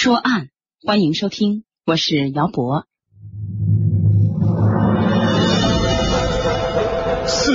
说案，欢迎收听，我是姚博。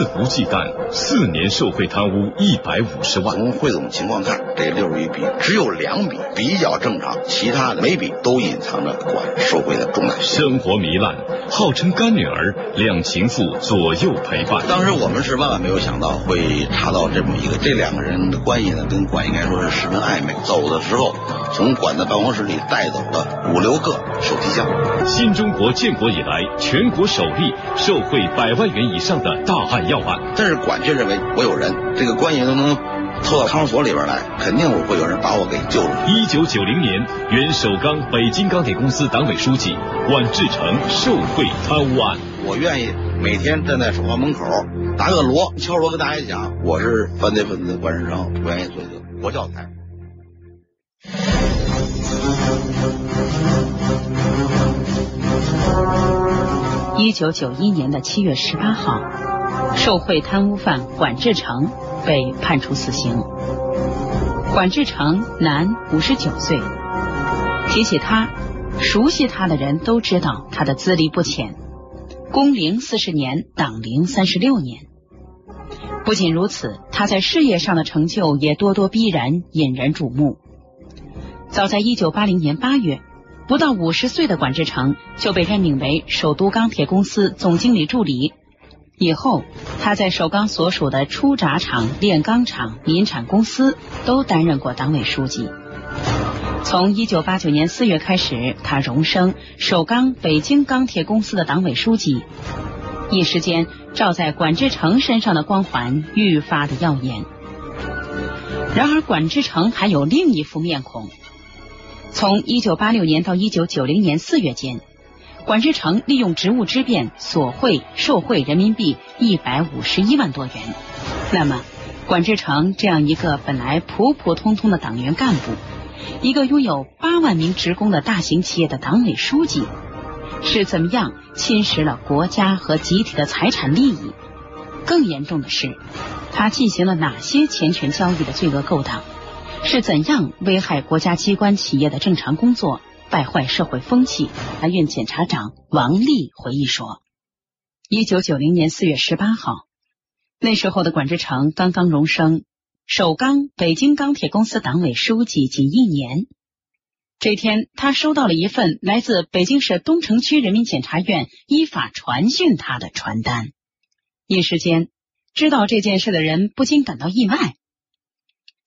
肆无忌惮，四年受贿贪污一百五十万。从汇总情况看，这六十余笔只有两笔比较正常，其他的每笔都隐藏着管受贿的重大性。生活糜烂，号称干女儿，两情妇左右陪伴。当时我们是万万没有想到会查到这么一个，这两个人的关系呢，跟管应该说是十分暧昧。走的时候，从管的办公室里带走了五六个手提箱。新中国建国以来，全国首例受贿百万元以上的大案要案。但是管却认为我有人，这个官爷都能偷到看守所里边来，肯定会有人把我给救出来。一九九零年，原首钢北京钢铁公司党委书记管志成受贿贪污案。我愿意每天站在守房门口打个锣，敲锣跟大家讲，我是犯罪分子管志成，我愿意做一个国教材。一九九一年的七月十八号，受贿贪污犯管志成被判处死刑。管志成，男，五十九岁。提起他，熟悉他的人都知道他的资历不浅，工龄四十年，党龄三十六年。不仅如此，他在事业上的成就也咄咄逼人，引人瞩目。早在一九八零年八月。不到五十岁的管志成就被任命为首都钢铁公司总经理助理。以后，他在首钢所属的出轧厂、炼钢厂、民产公司都担任过党委书记。从一九八九年四月开始，他荣升首钢北京钢铁公司的党委书记。一时间，照在管志成身上的光环愈发的耀眼。然而，管志成还有另一副面孔。从一九八六年到一九九零年四月间，管志成利用职务之便索贿受贿人民币一百五十一万多元。那么，管志成这样一个本来普普通通的党员干部，一个拥有八万名职工的大型企业的党委书记，是怎么样侵蚀了国家和集体的财产利益？更严重的是，他进行了哪些钱权交易的罪恶勾当？是怎样危害国家机关企业的正常工作，败坏社会风气？法院检察长王丽回忆说：“一九九零年四月十八号，那时候的管志成刚刚荣升首钢北京钢铁公司党委书记仅一年。这天，他收到了一份来自北京市东城区人民检察院依法传讯他的传单。一时间，知道这件事的人不禁感到意外，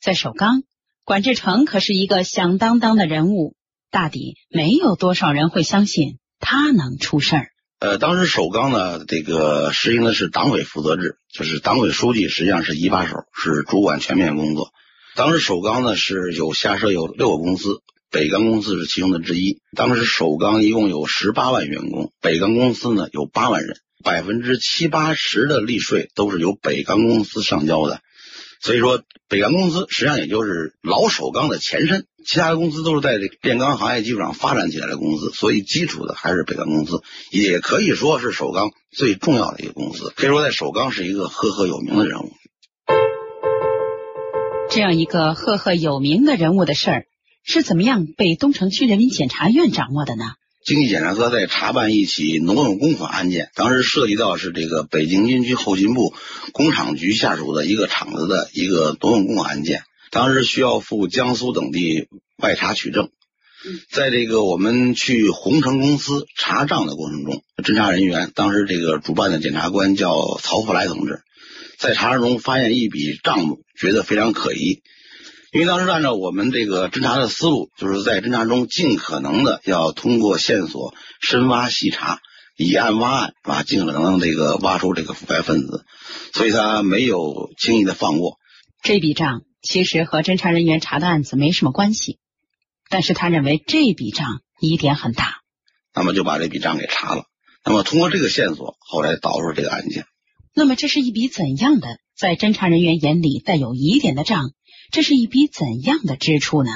在首钢。”管志成可是一个响当当的人物，大抵没有多少人会相信他能出事儿。呃，当时首钢呢，这个实行的是党委负责制，就是党委书记实际上是一把手，是主管全面工作。当时首钢呢是有下设有六个公司，北钢公司是其中的之一。当时首钢一共有十八万员工，北钢公司呢有八万人，百分之七八十的利税都是由北钢公司上交的。所以说，北钢公司实际上也就是老首钢的前身，其他的公司都是在这炼钢行业基础上发展起来的公司，所以基础的还是北钢公司，也可以说是首钢最重要的一个公司，可以说在首钢是一个赫赫有名的人物。这样一个赫赫有名的人物的事儿，是怎么样被东城区人民检察院掌握的呢？经济检察科在查办一起挪用公款案件，当时涉及到是这个北京军区后勤部工厂局下属的一个厂子的一个挪用公款案件，当时需要赴江苏等地外查取证。在这个我们去宏城公司查账的过程中，侦查人员当时这个主办的检察官叫曹福来同志，在查中发现一笔账目，觉得非常可疑。因为当时按照我们这个侦查的思路，就是在侦查中尽可能的要通过线索深挖细查，以案挖案，啊，尽可能这个挖出这个腐败分子，所以他没有轻易的放过这笔账。其实和侦查人员查的案子没什么关系，但是他认为这笔账疑点很大，那么就把这笔账给查了。那么通过这个线索，后来导入这个案件。那么这是一笔怎样的在侦查人员眼里带有疑点的账？这是一笔怎样的支出呢？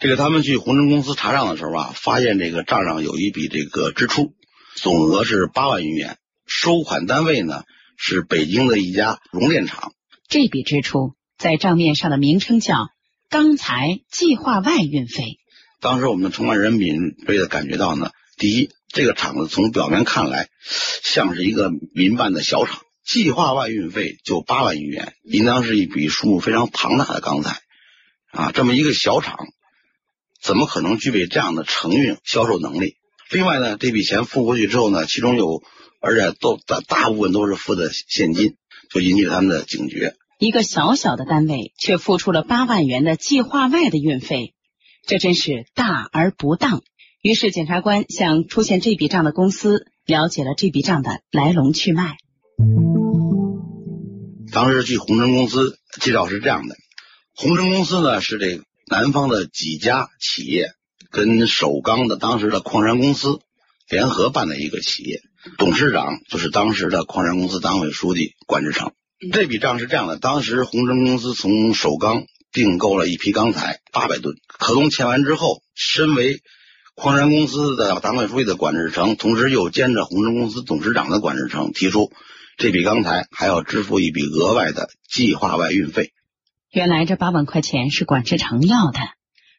这个他们去红城公司查账的时候啊，发现这个账上有一笔这个支出，总额是八万余元，收款单位呢是北京的一家熔炼厂。这笔支出在账面上的名称叫钢材计划外运费。当时我们的承办人敏锐的感觉到呢，第一，这个厂子从表面看来像是一个民办的小厂，计划外运费就八万余元，应当是一笔数目非常庞大的钢材啊。这么一个小厂，怎么可能具备这样的承运销售能力？另外呢，这笔钱付过去之后呢，其中有而且都大大部分都是付的现金，就引起他们的警觉。一个小小的单位却付出了八万元的计划外的运费，这真是大而不当。于是检察官向出现这笔账的公司了解了这笔账的来龙去脉。当时据红城公司介绍是这样的：红城公司呢是这南方的几家企业。跟首钢的当时的矿山公司联合办的一个企业，董事长就是当时的矿山公司党委书记管志成。这笔账是这样的：当时红城公司从首钢订购了一批钢材八百吨，合同签完之后，身为矿山公司的党委书记的管志成，同时又兼着红城公司董事长的管志成提出，这笔钢材还要支付一笔额外的计划外运费。原来这八万块钱是管志成要的。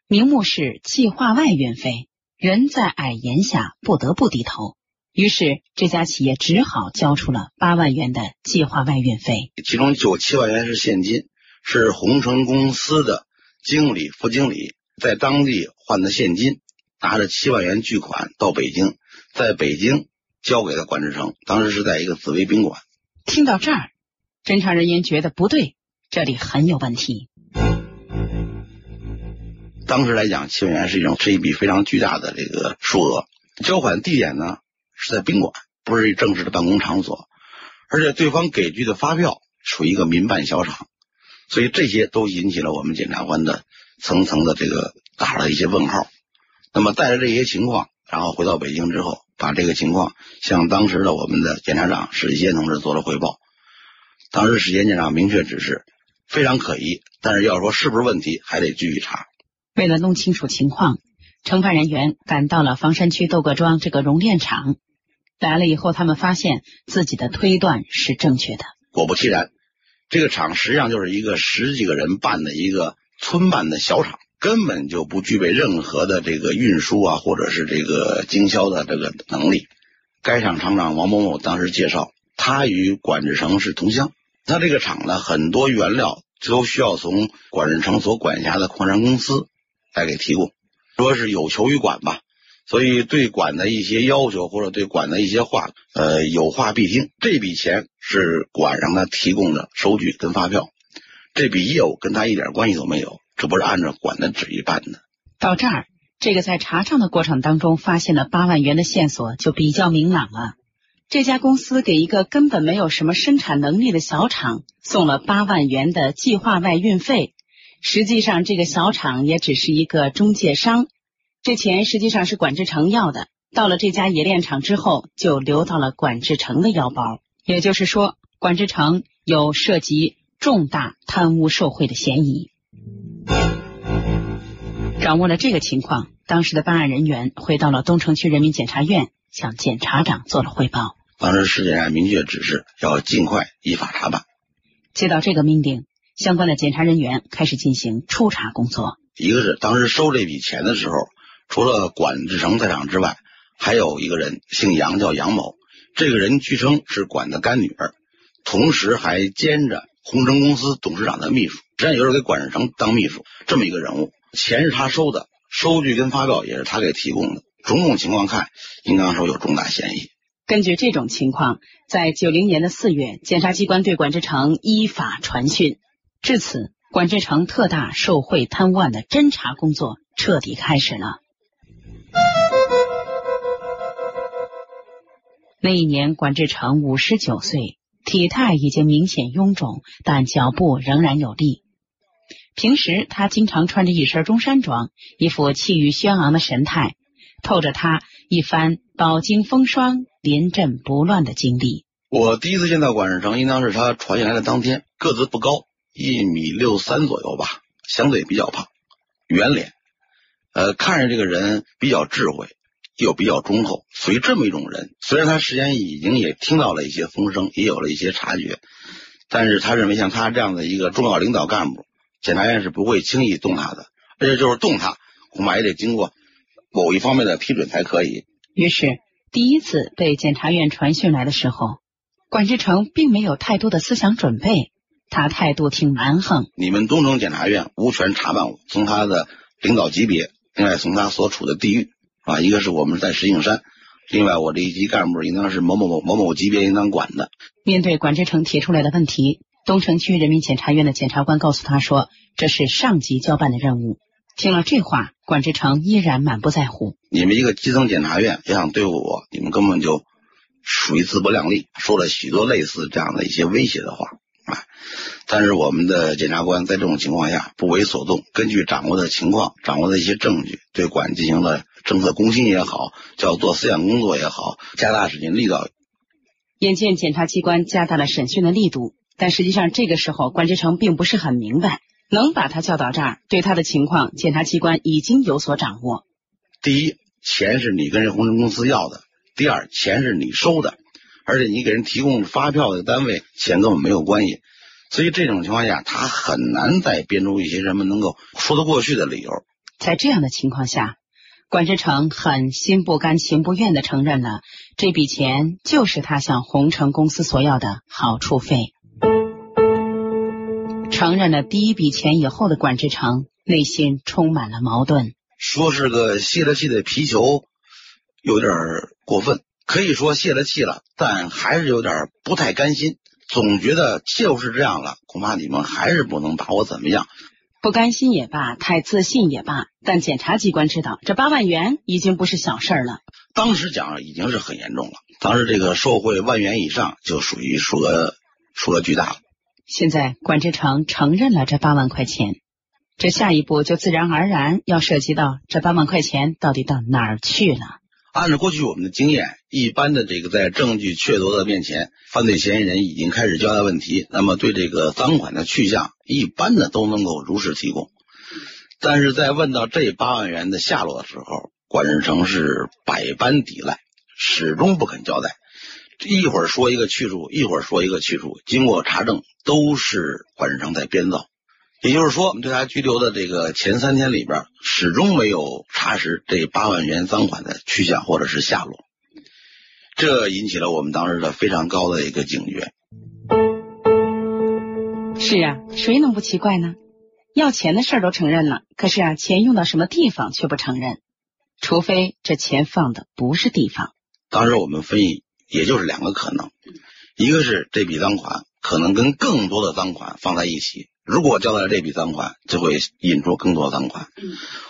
名目是计划外运费，人在矮檐下不得不低头，于是这家企业只好交出了八万元的计划外运费，其中九七万元是现金，是红城公司的经理、副经理在当地换的现金，拿着七万元巨款到北京，在北京交给了管志成，当时是在一个紫薇宾馆。听到这儿，侦查人员觉得不对，这里很有问题。当时来讲，七万元是一种是一笔非常巨大的这个数额。交款地点呢是在宾馆，不是正式的办公场所，而且对方给具的发票属于一个民办小厂，所以这些都引起了我们检察官的层层的这个打了一些问号。那么带着这些情况，然后回到北京之后，把这个情况向当时的我们的检察长史继先同志做了汇报。当时史监检长明确指示，非常可疑，但是要说是不是问题，还得继续查。为了弄清楚情况，承办人员赶到了房山区窦各庄这个熔炼厂。来了以后，他们发现自己的推断是正确的。果不其然，这个厂实际上就是一个十几个人办的一个村办的小厂，根本就不具备任何的这个运输啊，或者是这个经销的这个能力。该厂厂长王某某当时介绍，他与管志成是同乡，他这个厂呢，很多原料都需要从管志成所管辖的矿山公司。来给提供，说是有求于管吧，所以对管的一些要求或者对管的一些话，呃，有话必听。这笔钱是管让他提供的收据跟发票，这笔业务跟他一点关系都没有，这不是按照管的旨意办的。到这儿，这个在查账的过程当中发现了八万元的线索就比较明朗了。这家公司给一个根本没有什么生产能力的小厂送了八万元的计划外运费。实际上，这个小厂也只是一个中介商，这钱实际上是管志成要的。到了这家冶炼厂之后，就流到了管志成的腰包。也就是说，管志成有涉及重大贪污受贿的嫌疑。掌握了这个情况，当时的办案人员回到了东城区人民检察院，向检察长做了汇报。当时市检院明确指示，要尽快依法查办。接到这个命令。相关的检察人员开始进行初查工作。一个是当时收这笔钱的时候，除了管志成在场之外，还有一个人姓杨，叫杨某。这个人据称是管的干女儿，同时还兼着红城公司董事长的秘书，实际上就是给管志成当秘书这么一个人物。钱是他收的，收据跟发票也是他给提供的。种种情况看，应当说有重大嫌疑。根据这种情况，在九零年的四月，检察机关对管志成依法传讯。至此，管志成特大受贿贪污案的侦查工作彻底开始了。那一年，管志成五十九岁，体态已经明显臃肿，但脚步仍然有力。平时他经常穿着一身中山装，一副气宇轩昂的神态，透着他一番饱经风霜、临阵不乱的经历。我第一次见到管志成，应当是他传下来的当天，个子不高。一米六三左右吧，相对比较胖，圆脸，呃，看着这个人比较智慧，又比较忠厚，属于这么一种人。虽然他事先已经也听到了一些风声，也有了一些察觉，但是他认为像他这样的一个重要领导干部，检察院是不会轻易动他的，而且就是动他，恐怕也得经过某一方面的批准才可以。于是，第一次被检察院传讯来的时候，管志成并没有太多的思想准备，他态度挺蛮横。你们东城检察院无权查办我，从他的领导级别，另外从他所处的地域啊，一个是我们在石景山。另外，我这一级干部应当是某某某某某级别应当管的。面对管志成提出来的问题，东城区人民检察院的检察官告诉他说：“这是上级交办的任务。”听了这话，管志成依然满不在乎。你们一个基层检察院要想对付我，你们根本就属于自不量力，说了许多类似这样的一些威胁的话啊。但是我们的检察官在这种情况下不为所动，根据掌握的情况、掌握的一些证据，对管进行了。政策攻心也好，叫做思想工作也好，加大审讯力道。眼见检察机关加大了审讯的力度，但实际上这个时候关之成并不是很明白，能把他叫到这儿，对他的情况，检察机关已经有所掌握。第一，钱是你跟这红城公司要的；第二，钱是你收的，而且你给人提供发票的单位，钱跟我们没有关系。所以这种情况下，他很难再编出一些什么能够说得过去的理由。在这样的情况下。管志成很心不甘情不愿的承认了，这笔钱就是他向红城公司索要的好处费。承认了第一笔钱以后的管志成内心充满了矛盾。说是个泄了气的皮球，有点过分；可以说泄了气了，但还是有点不太甘心，总觉得就是这样了，恐怕你们还是不能把我怎么样。不甘心也罢，太自信也罢，但检察机关知道这八万元已经不是小事了。当时讲已经是很严重了，当时这个受贿万元以上就属于数额数额巨大了。现在管志成承认了这八万块钱，这下一步就自然而然要涉及到这八万块钱到底到哪儿去了。按照过去我们的经验，一般的这个在证据确凿的面前，犯罪嫌疑人已经开始交代问题，那么对这个赃款的去向，一般的都能够如实提供。但是在问到这八万元的下落的时候，管志成是百般抵赖，始终不肯交代，一会儿说一个去处，一会儿说一个去处，经过查证，都是管志成在编造。也就是说，我们对他拘留的这个前三天里边，始终没有查实这八万元赃款的去向或者是下落，这引起了我们当时的非常高的一个警觉。是啊，谁能不奇怪呢？要钱的事儿都承认了，可是啊，钱用到什么地方却不承认，除非这钱放的不是地方。当时我们分析，也就是两个可能，一个是这笔赃款可能跟更多的赃款放在一起。如果交代了这笔赃款，就会引出更多的赃款，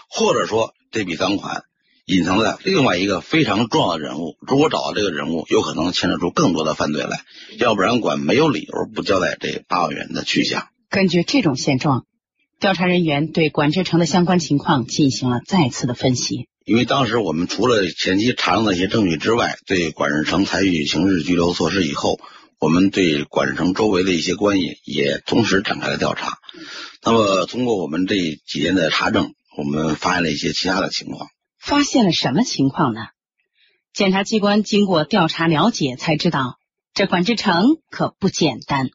或者说这笔赃款隐藏在另外一个非常重要的人物。如果找到这个人物，有可能牵扯出更多的犯罪来。要不然，管没有理由不交代这八万元的去向。根据这种现状，调查人员对管志成的相关情况进行了再次的分析。因为当时我们除了前期查到的一些证据之外，对管志成采取刑事拘留措施以后。我们对管志成周围的一些关系也同时展开了调查。那么，通过我们这几天的查证，我们发现了一些其他的情况。发现了什么情况呢？检察机关经过调查了解，才知道这管志成可不简单。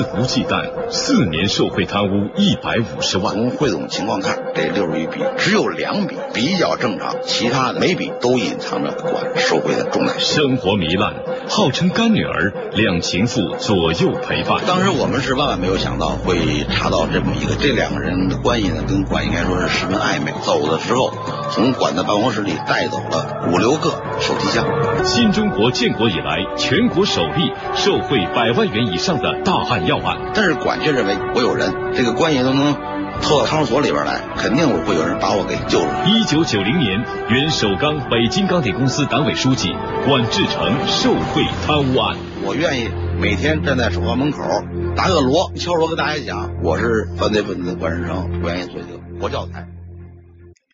肆无忌惮，四年受贿贪污一百五十万。从汇总情况看，这六十余笔只有两笔比较正常，其他的每笔都隐藏着管受贿的重大生活糜烂，号称干女儿，两情妇左右陪伴。当时我们是万万没有想到会查到这么一个，这两个人的关系呢，跟管应该说是十分暧昧。走的时候，从管的办公室里带走了五六个手提箱。新中国建国以来，全国首例受贿百万元以上的大案。要案，但是管却认为我有人，这个关系都能拖到看守所里边来，肯定会有人把我给救出来。一九九零年，原首钢北京钢铁公司党委书记管志成受贿贪污案。我愿意每天站在首钢门口打个锣，敲锣跟大家讲，我是犯罪分子管志成，愿意做一个活教材。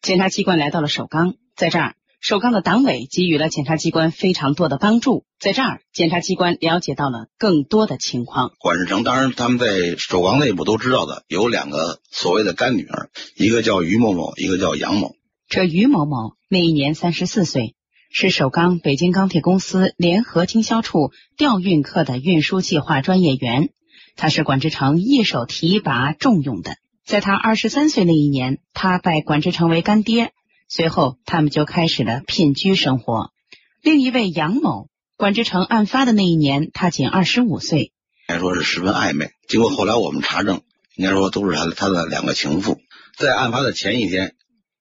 检察机关来到了首钢，在这儿。首钢的党委给予了检察机关非常多的帮助，在这儿，检察机关了解到了更多的情况。管世成，当然他们在首钢内部都知道的，有两个所谓的干女儿，一个叫于某某，一个叫杨某。这于某某那一年三十四岁，是首钢北京钢铁公司联合经销处调运科的运输计划专业员，他是管志成一手提拔重用的。在他二十三岁那一年，他拜管志成为干爹，随后他们就开始了姘居生活。另一位杨某，管志成案发的那一年，他仅二十五岁，应该说是十分暧昧。经过后来我们查证，应该说都是他他的两个情妇。在案发的前一天，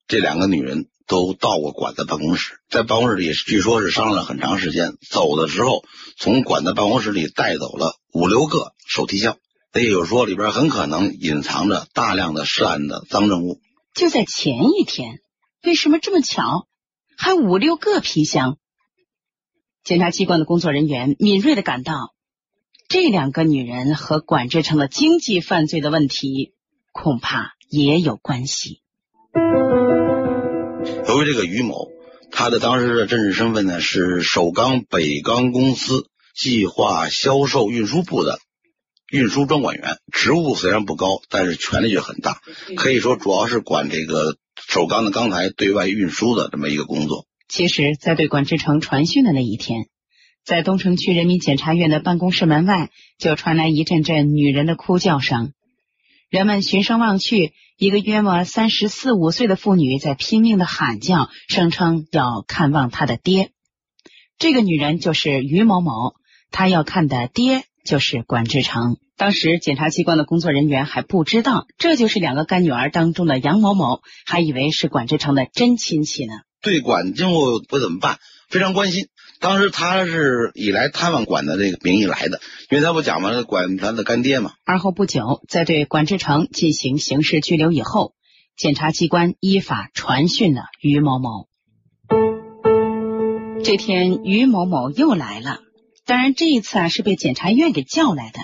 这两个女人都到过管的办公室，在办公室里据说是商量了很长时间。走的时候，从管的办公室里带走了五六个手提箱。也就是说，里边很可能隐藏着大量的涉案的赃证物。就在前一天，为什么这么巧，还五六个皮箱？检察机关的工作人员敏锐的感到，这两个女人和管志成了经济犯罪的问题恐怕也有关系。由于这个于某，他的当时的真实身份呢是首钢北钢公司计划销售运输部的。运输专管员职务虽然不高，但是权力却很大，可以说主要是管这个首钢的钢材对外运输的这么一个工作。其实，在对管志成传讯的那一天，在东城区人民检察院的办公室门外，就传来一阵阵女人的哭叫声。人们循声望去，一个约莫三十四五岁的妇女在拼命的喊叫，声称要看望她的爹。这个女人就是于某某，她要看的爹就是管志成。当时检察机关的工作人员还不知道，这就是两个干女儿当中的杨某某，还以为是管志成的真亲戚呢。对管今后会怎么办？非常关心。当时他是以来探望管的这个名义来的，因为他不讲嘛，管他的干爹嘛。而后不久，在对管志成进行刑事拘留以后，检察机关依法传讯了于某某。这天，于某某又来了，当然这一次啊是被检察院给叫来的。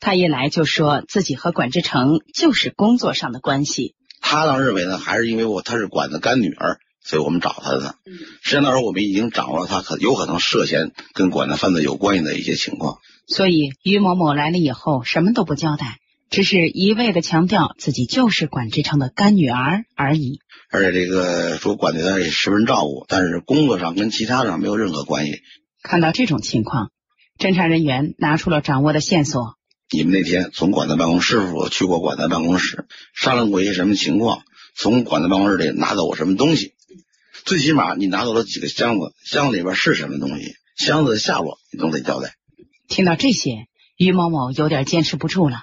他一来就说自己和管志成就是工作上的关系。他当时认为呢，还是因为我他是管的干女儿，所以我们找他的。实际上那时候我们已经掌握了他可有可能涉嫌跟管的犯罪有关系的一些情况。所以于某某来了以后什么都不交代，只是一味的强调自己就是管志成的干女儿而已。而且这个说管对他也十分照顾，但是工作上跟其他上没有任何关系。看到这种情况，侦查人员拿出了掌握的线索。你们那天从管子办公室我去过管子办公室，商量过一些什么情况？从管子办公室里拿走过什么东西？最起码你拿走了几个箱子，箱子里边是什么东西？箱子的下落你都得交代。听到这些，于某某有点坚持不住了，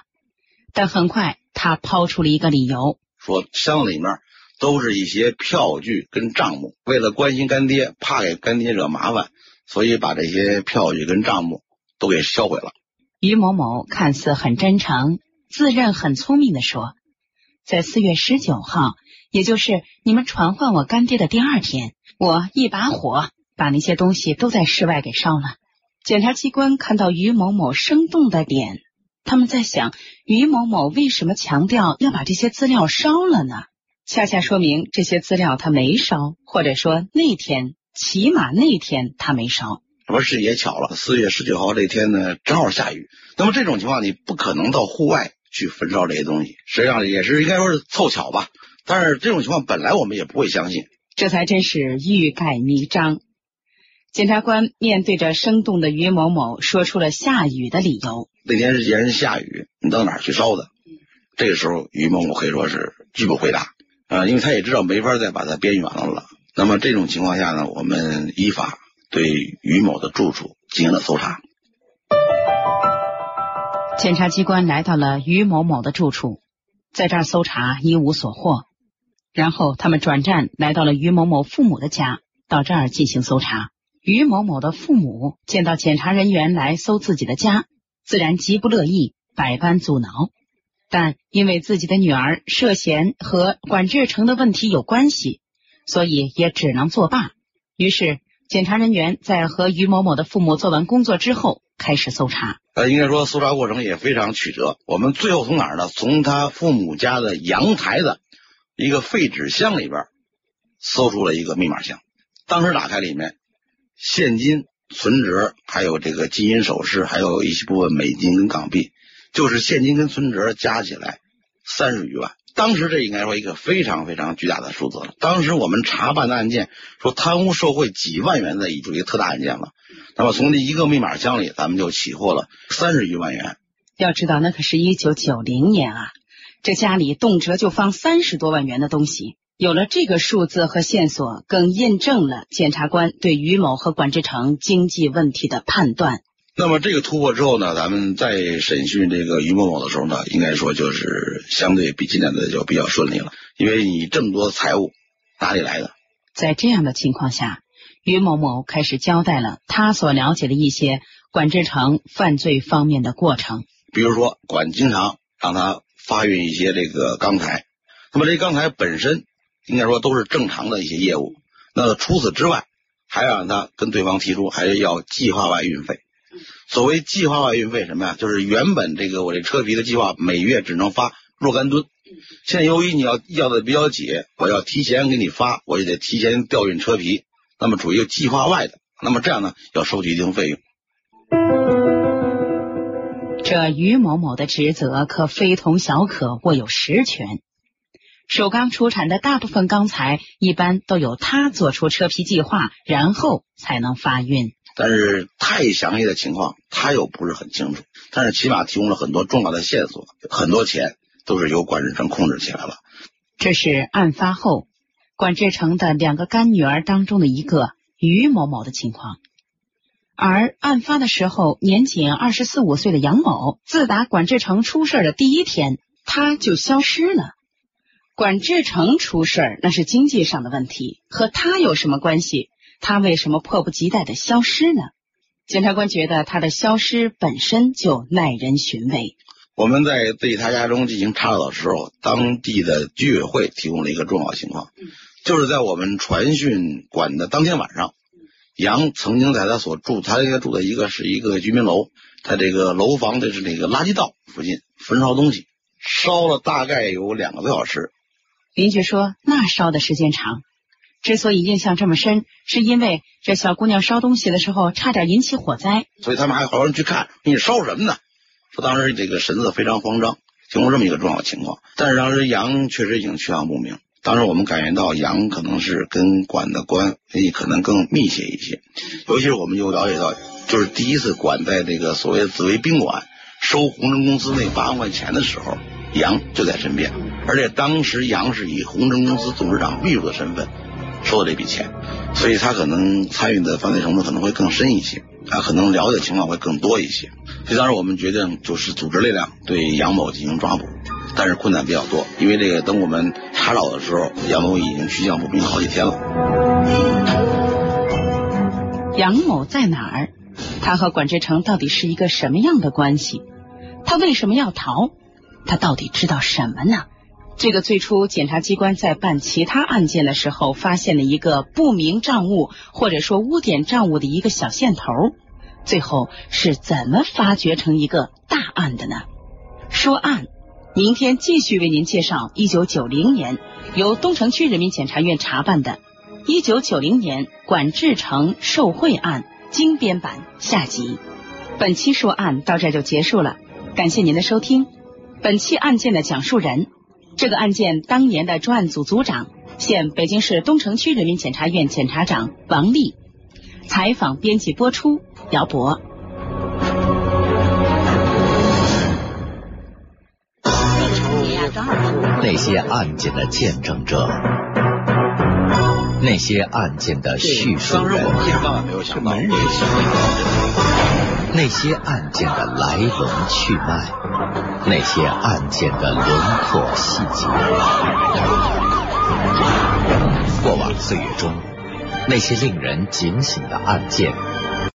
但很快他抛出了一个理由，说箱子里面都是一些票据跟账目，为了关心干爹，怕给干爹惹麻烦，所以把这些票据跟账目都给销毁了。于某某看似很真诚，自认很聪明的说：“在四月十九号，也就是你们传唤我干爹的第二天，我一把火把那些东西都在室外给烧了。”检察机关看到于某某生动的脸，他们在想：于某某为什么强调要把这些资料烧了呢？恰恰说明这些资料他没烧，或者说那天起码那天他没烧。这不是也巧了？四月十九号这天呢，正好下雨。那么这种情况，你不可能到户外去焚烧这些东西。实际上也是应该说是凑巧吧。但是这种情况本来我们也不会相信。这才真是欲盖弥彰。检察官面对着生动的于某某，说出了下雨的理由。那天是然是下雨，你到哪儿去烧的？这个时候，于某某可以说是拒不回答啊，因为他也知道没法再把他编远了了。那么这种情况下呢，我们依法。对于某的住处进行了搜查，检察机关来到了于某某的住处，在这儿搜查一无所获。然后他们转战来到了于某某父母的家，到这儿进行搜查。于某某的父母见到检查人员来搜自己的家，自然极不乐意，百般阻挠。但因为自己的女儿涉嫌和管志成的问题有关系，所以也只能作罢。于是。检查人员在和于某某的父母做完工作之后，开始搜查。呃，应该说搜查过程也非常曲折。我们最后从哪儿呢？从他父母家的阳台的一个废纸箱里边搜出了一个密码箱。当时打开里面，现金、存折，还有这个金银首饰，还有一些部分美金跟港币，就是现金跟存折加起来三十余万。当时这应该说一个非常非常巨大的数字了。当时我们查办的案件说贪污受贿几万元的一一个特大案件了。那么从这一个密码箱里，咱们就起获了三十余万元要知道那可是一九九零年啊，这家里动辄就放三十多万元的东西。有了这个数字和线索，更印证了检察官对于某和管志成经济问题的判断。那么这个突破之后呢，咱们再审讯这个于某某的时候呢，应该说就是相对比今天的就比较顺利了，因为你这么多财物哪里来的？在这样的情况下，于某某开始交代了他所了解的一些管志成犯罪方面的过程，比如说管经常让他发运一些这个钢材，那么这钢材本身。应该说都是正常的一些业务。那除此之外，还要让他跟对方提出，还是要计划外运费。所谓计划外运费什么呀？就是原本这个我这车皮的计划每月只能发若干吨，现在由于你要要的比较紧，我要提前给你发，我就得提前调运车皮，那么属于计划外的。那么这样呢，要收取一定费用。这于某某的职责可非同小可，握有实权。首钢出产的大部分钢材，一般都由他做出车皮计划，然后才能发运。但是太详细的情况，他又不是很清楚。但是起码提供了很多重要的线索，很多钱都是由管志成控制起来了。这是案发后管志成的两个干女儿当中的一个于某某的情况。而案发的时候，年仅二十四五岁的杨某，自打管志成出事的第一天，他就消失了。管志成出事儿，那是经济上的问题，和他有什么关系？他为什么迫不及待的消失呢？检察官觉得他的消失本身就耐人寻味。我们在对他家中进行查找的时候，当地的居委会提供了一个重要情况，就是在我们传讯管的当天晚上，杨曾经在他所住，他应该住的一个是一个居民楼，他这个楼房的是那个垃圾道附近焚烧东西，烧了大概有两个多小时。邻居说，那烧的时间长。之所以印象这么深，是因为这小姑娘烧东西的时候差点引起火灾，所以他们还好好去看，你烧什么呢？说当时这个神色非常慌张，经过这么一个重要情况。但是当时杨确实已经去向不明。当时我们感觉到杨可能是跟管的关系可能更密切一些，尤其是我们又了解到，就是第一次管在这个所谓紫薇宾馆收红人公司那八万块钱的时候，杨就在身边。而且当时杨是以红城公司董事长秘书的身份收的这笔钱，所以他可能参与的犯罪程度可能会更深一些，他可能了解情况会更多一些。所以当时我们决定就是组织力量对杨某进行抓捕，但是困难比较多，因为这个等我们查找的时候，杨某已经去向不明好几天了。杨某在哪儿？他和管志成到底是一个什么样的关系？他为什么要逃？他到底知道什么呢？这个最初检察机关在办其他案件的时候，发现了一个不明账物或者说污点账物的一个小线头，最后是怎么发掘成一个大案的呢？说案，明天继续为您介绍一九九零年由东城区人民检察院查办的一九九零年管志成受贿案精编版下集。本期说案到这就结束了，感谢您的收听。本期案件的讲述人。这个案件当年的专案组组长，现北京市东城区人民检察院检察长王丽。采访编辑播出，姚博。那些案件的见证者，那些案件的叙述人，那些案件的来龙去脉。那些案件的轮廓细节，过往岁月中那些令人警醒的案件。